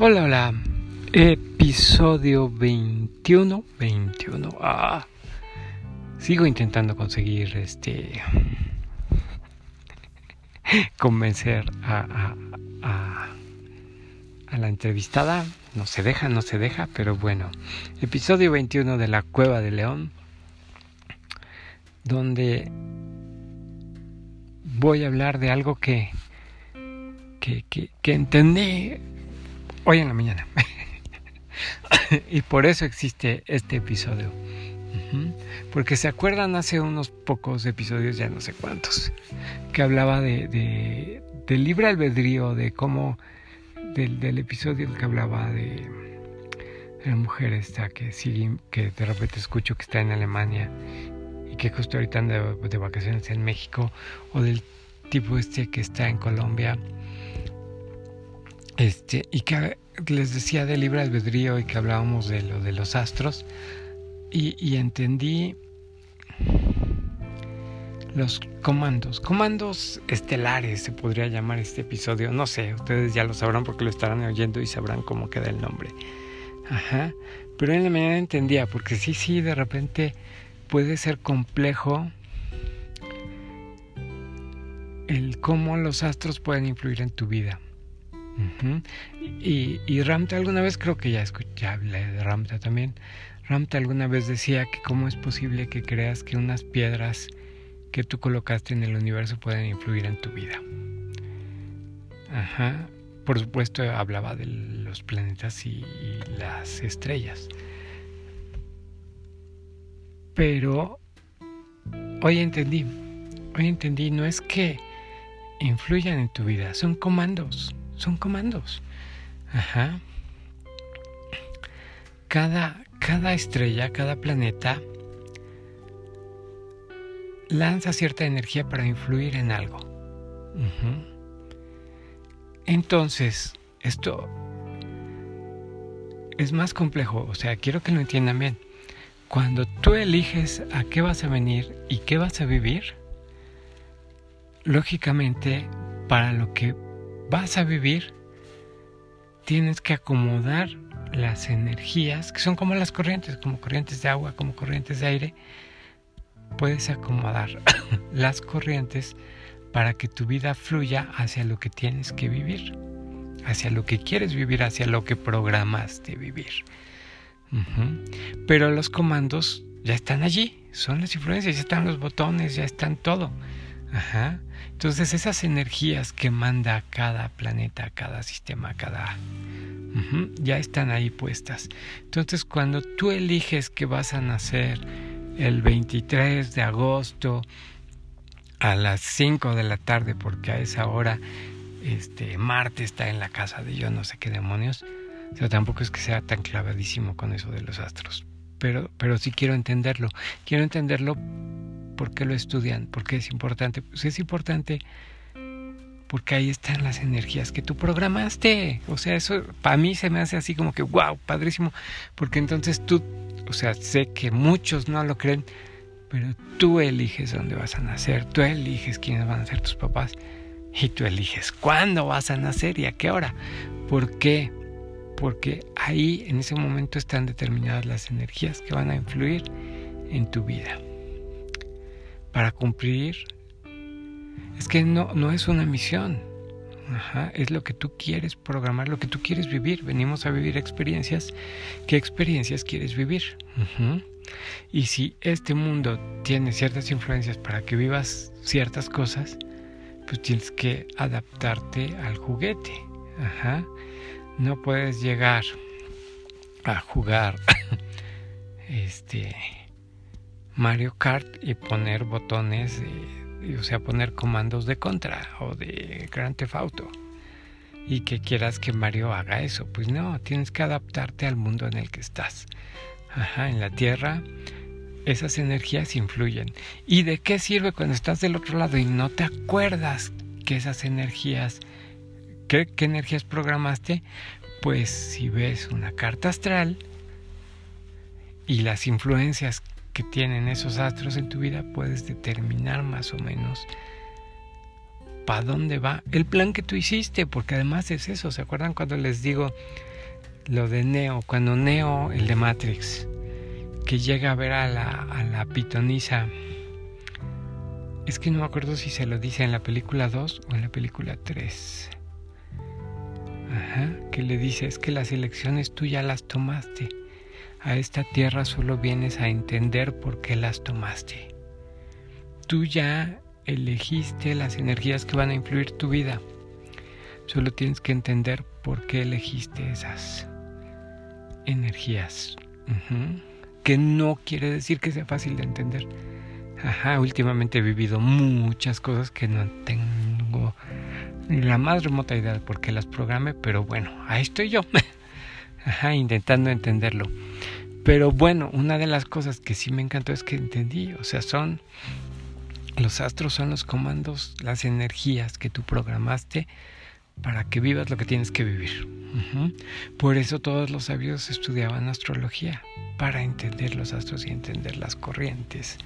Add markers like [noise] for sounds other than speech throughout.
Hola, hola. Episodio 21. 21. Ah. Sigo intentando conseguir este. [laughs] convencer a, a, a, la entrevistada. No se deja, no se deja, pero bueno. Episodio 21 de La Cueva de León. Donde voy a hablar de algo que, que, que, que entendí hoy en la mañana. [laughs] y por eso existe este episodio. Porque se acuerdan hace unos pocos episodios, ya no sé cuántos, que hablaba de, de, libre albedrío, de cómo, del, del, episodio que hablaba de, la mujer esta que sigue, que de repente escucho que está en Alemania y que justo ahorita anda de, de vacaciones en México, o del tipo este que está en Colombia este, y que les decía de libre albedrío y que hablábamos de lo de los astros. Y, entendí los comandos, comandos estelares se podría llamar este episodio. No sé, ustedes ya lo sabrán porque lo estarán oyendo y sabrán cómo queda el nombre. Ajá. Pero en la mañana entendía, porque sí, sí, de repente puede ser complejo el cómo los astros pueden influir en tu vida y, Ramta alguna vez, creo que ya, escuché, hablé de Ramta también, Ramta alguna vez decía que cómo es posible que creas que unas piedras que tú colocaste en el universo pueden influir en tu vida. Ajá. Por supuesto hablaba de los planetas y, y las estrellas. Pero hoy entendí, hoy entendí, no es que influyan en tu vida, son comandos son comandos. Ajá. Cada, cada estrella, cada planeta lanza cierta energía para influir en algo. Entonces, esto es más complejo, o sea, quiero que lo entiendan bien. Cuando tú eliges a qué vas a venir y qué vas a vivir, lógicamente, para lo que vas a vivir, tienes que acomodar las energías, que son como las corrientes, como corrientes de agua, como corrientes de aire. Puedes acomodar [coughs] las corrientes para que tu vida fluya hacia lo que tienes que vivir, hacia lo que quieres vivir, hacia lo que programaste vivir. Pero los comandos ya están allí, son las influencias, ya están los botones, ya están todo. Ajá. Entonces esas energías que manda cada planeta, cada sistema, cada... ya están ahí puestas. Entonces cuando tú eliges que vas a nacer el 23 de agosto a las 5 de la tarde, porque a esa hora este, Marte está en la casa de yo no sé qué demonios, o sea, tampoco es que sea tan clavadísimo con eso de los astros, pero, pero sí quiero entenderlo. Quiero entenderlo ¿Por qué lo estudian? ¿Por qué es importante? Pues es importante porque ahí están las energías que tú programaste. O sea, eso para mí se me hace así como que, wow, padrísimo, porque entonces tú, o sea, sé que muchos no lo creen, pero tú eliges dónde vas a nacer, tú eliges quiénes van a ser tus papás y tú eliges cuándo vas a nacer y a qué hora. ¿Por qué? Porque ahí en ese momento están determinadas las energías que van a influir en tu vida para cumplir. Es que no, no es una misión. es lo que tú quieres programar, lo que tú quieres vivir. Venimos a vivir experiencias. ¿Qué experiencias quieres vivir? Y si este mundo tiene ciertas influencias para que vivas ciertas cosas, pues tienes que adaptarte al juguete. No puedes llegar a jugar [laughs] este Mario Kart y poner botones, o sea, poner comandos de contra o de Grand Theft Auto. Y que quieras que Mario haga eso. Pues no, tienes que adaptarte al mundo en el que estás. Ajá, en la Tierra esas energías influyen. ¿Y de qué sirve cuando estás del otro lado y no te acuerdas que esas energías, qué, energías programaste? Pues si ves una carta astral y las influencias que tienen esos astros en tu vida, puedes determinar más o menos para dónde va el plan que tú hiciste, porque además es eso, ¿se acuerdan cuando les digo lo de Neo, cuando Neo, el de Matrix, que llega a ver a la, a la pitonisa, es que no me acuerdo si se lo dice en la película 2 o en la película 3. Ajá, que le dice, es que las elecciones tú ya las tomaste. A esta tierra solo vienes a entender por qué las tomaste. Tú ya elegiste las energías que van a influir tu vida. Solo tienes que entender por qué elegiste esas energías. Que no quiere decir que sea fácil de entender. Ajá, últimamente he vivido muchas cosas que no tengo la más remota idea de por qué las programé, pero bueno, ahí estoy yo. [laughs] Ajá, intentando entenderlo. Pero bueno, una de las cosas que sí me encantó es que entendí, o sea, son los astros son los comandos, las energías que tú programaste para que vivas lo que tienes que vivir. Por eso todos los sabios estudiaban astrología, para entender los astros y entender las corrientes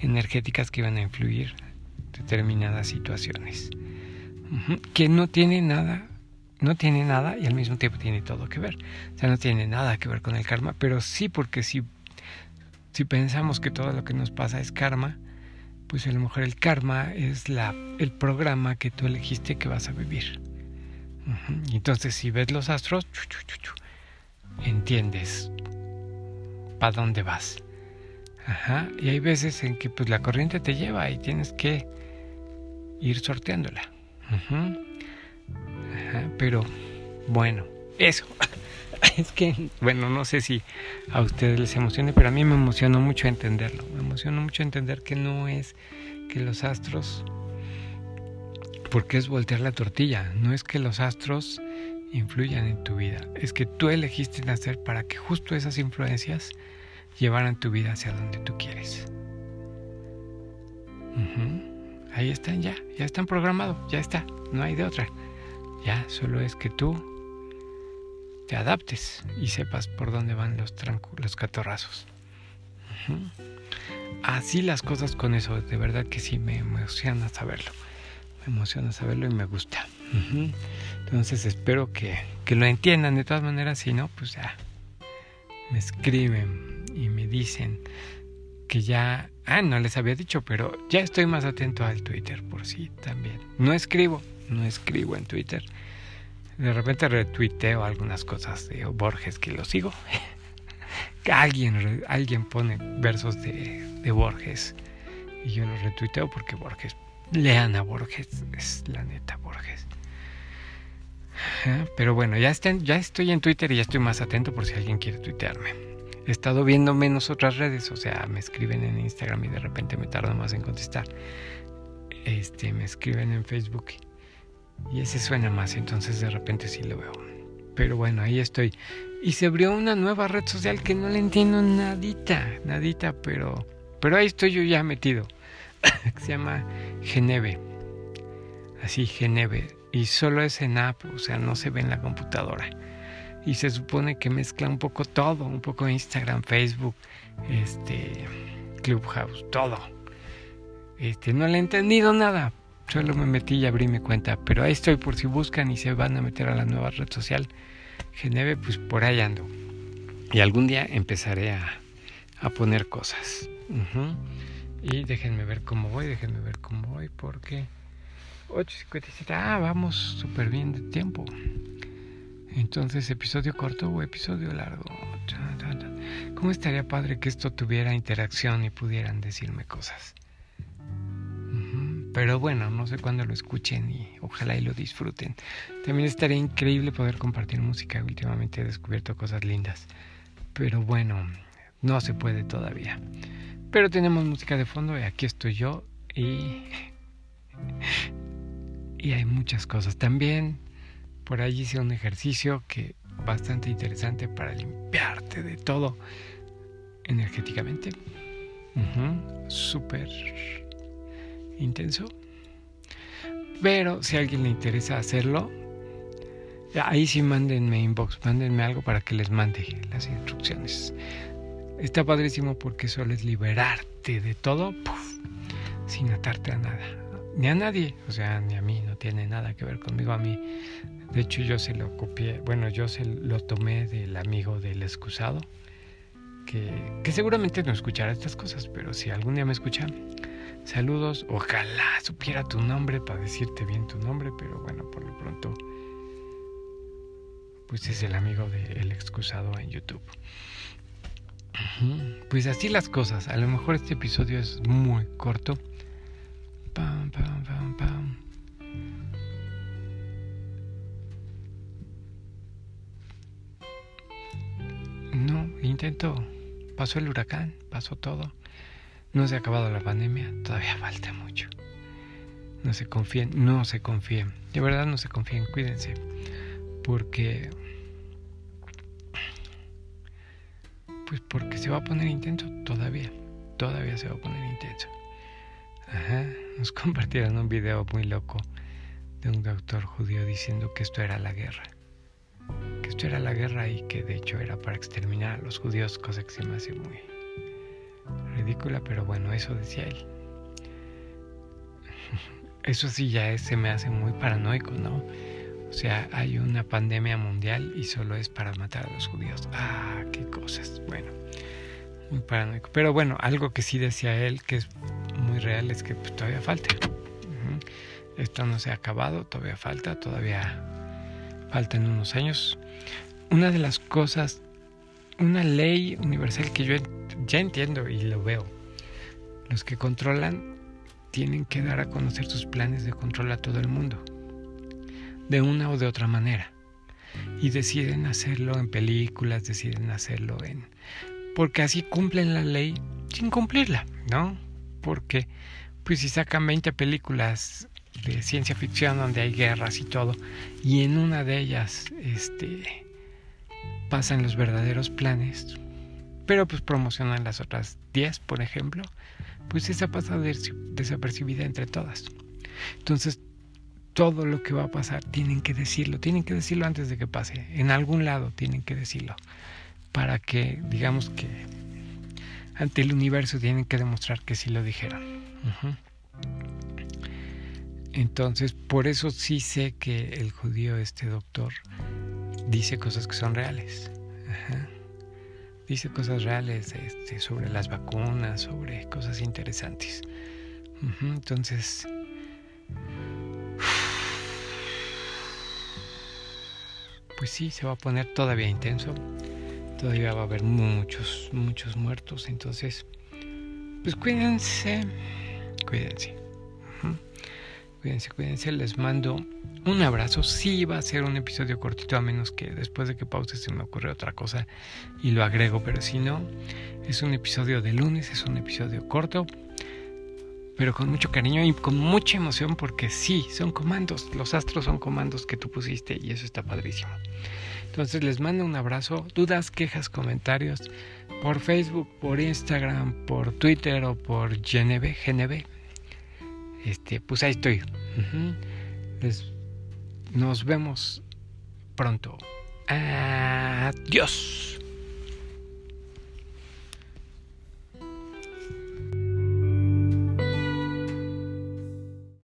energéticas que iban a influir determinadas situaciones. Que no tiene nada, no tiene nada y al mismo tiempo tiene todo que ver. O sea, no tiene nada que ver con el karma, pero sí porque si, si pensamos que todo lo que nos pasa es karma, pues a lo mejor el karma es la, el programa que tú elegiste que vas a vivir. Entonces, si ves los astros, entiendes para dónde vas. Ajá. Y hay veces en que pues la corriente te lleva y tienes que ir sorteándola. Ajá. Pero bueno, eso. [laughs] es que, bueno, no sé si a ustedes les emocione, pero a mí me emocionó mucho entenderlo. Me emocionó mucho entender que no es que los astros, porque es voltear la tortilla, no es que los astros influyan en tu vida, es que tú elegiste nacer para que justo esas influencias llevaran tu vida hacia donde tú quieres. Ahí están ya, ya están programados, ya está, no hay de otra. Ya, solo es que tú te adaptes y sepas por dónde van los, los catorrazos. Así las cosas con eso, de verdad que sí me emociona saberlo. Me emociona saberlo y me gusta. Entonces espero que, que lo entiendan. De todas maneras, si no, pues ya me escriben y me dicen que ya, ah, no les había dicho, pero ya estoy más atento al Twitter por sí también. No escribo, no escribo en Twitter. De repente retuiteo algunas cosas de Borges que lo sigo. [laughs] alguien, alguien pone versos de, de Borges y yo los retuiteo porque Borges, lean a Borges, es la neta Borges. Pero bueno, ya, ya estoy en Twitter y ya estoy más atento por si alguien quiere tuitearme. He estado viendo menos otras redes, o sea, me escriben en Instagram y de repente me tardo más en contestar. Este, me escriben en Facebook y ese suena más, entonces de repente sí lo veo. Pero bueno, ahí estoy. Y se abrió una nueva red social que no le entiendo nadita, nadita, pero, pero ahí estoy yo ya metido. [laughs] se llama Geneve. Así, Geneve y solo es en app, o sea, no se ve en la computadora. Y se supone que mezcla un poco todo, un poco Instagram, Facebook, este, Clubhouse, todo. Este, no le he entendido nada. Solo me metí y abrí mi cuenta, pero ahí estoy por si buscan y se van a meter a la nueva red social. Geneve, pues por ahí ando. Y algún día empezaré a, a poner cosas. Y déjenme ver cómo voy, déjenme ver cómo voy, porque 8.57. Ah, vamos súper bien de tiempo. Entonces, episodio corto o episodio largo. ¿Cómo estaría padre que esto tuviera interacción y pudieran decirme cosas? Pero bueno, no sé cuándo lo escuchen y ojalá y lo disfruten. También estaría increíble poder compartir música. Últimamente he descubierto cosas lindas. Pero bueno, no se puede todavía. Pero tenemos música de fondo y aquí estoy yo y [laughs] y hay muchas cosas. También por allí hice un ejercicio que bastante interesante para limpiarte de todo energéticamente. Súper intenso. Pero si a alguien le interesa hacerlo, ahí sí mándenme inbox, mándenme algo para que les mande las instrucciones. Está padrísimo porque solo es liberarte de todo sin atarte a nada ni a nadie, o sea, ni a mí, no tiene nada que ver conmigo a mí. De hecho, yo se lo copié, bueno, yo se lo tomé del amigo del excusado, que, que seguramente no escuchará estas cosas, pero si algún día me escucha, saludos, ojalá supiera tu nombre para decirte bien tu nombre, pero bueno, por lo pronto, pues es el amigo del excusado en YouTube. Pues así las cosas. A lo mejor este episodio es muy corto. Pam, pam, pam, pam. No, intento. Pasó el huracán, pasó todo. No se ha acabado la pandemia, todavía falta mucho. No se confíen, no se confíen. De verdad no se confíen, cuídense. Porque Pues porque se va a poner intenso todavía. Todavía se va a poner intenso. Ajá. Nos [laughs] compartieron un video muy loco de un doctor judío diciendo que esto era la guerra. Que esto era la guerra y que de hecho era para exterminar a los judíos, cosa que se me hace muy ridícula, pero bueno, eso decía él. [laughs] Eso sí ya se me hace muy paranoico, ¿no? O sea, hay una pandemia mundial y solo es para matar a los judíos. Ah, qué cosas. Bueno, muy paranoico. Pero bueno, algo que sí decía él, que es muy real, es que pues, todavía falta. Esto no se ha acabado, todavía falta, todavía faltan unos años. Una de las cosas, una ley universal que yo ya entiendo y lo veo. Los que controlan tienen que dar a conocer sus planes de control a todo el mundo de una o de otra manera. Y deciden hacerlo en películas, deciden hacerlo en... Porque así cumplen la ley sin cumplirla, ¿no? Porque, pues si sacan 20 películas de ciencia ficción donde hay guerras y todo, y en una de ellas, este, pasan los verdaderos planes, pero pues promocionan las otras 10, por ejemplo, pues esa pasa desapercibida entre todas. Entonces, todo lo que va a pasar tienen que decirlo, tienen que decirlo antes de que pase, en algún lado tienen que decirlo, para que digamos que ante el universo tienen que demostrar que sí lo dijeron. Entonces, por eso sí sé que el judío, este doctor, dice cosas que son reales. Dice cosas reales este, sobre las vacunas, sobre cosas interesantes. Entonces, pues sí, se va a poner todavía intenso. Todavía va a haber muchos, muchos muertos. Entonces, pues cuídense, cuídense. Cuídense, cuídense. Les mando un abrazo. Sí va a ser un episodio cortito, a menos que después de que pause se me ocurre otra cosa y lo agrego. Pero si no, es un episodio de lunes, es un episodio corto pero con mucho cariño y con mucha emoción porque sí, son comandos, los astros son comandos que tú pusiste y eso está padrísimo. Entonces les mando un abrazo, dudas, quejas, comentarios por Facebook, por Instagram, por Twitter o por GNB, GNB. Este, pues ahí estoy. nos vemos pronto. Adiós.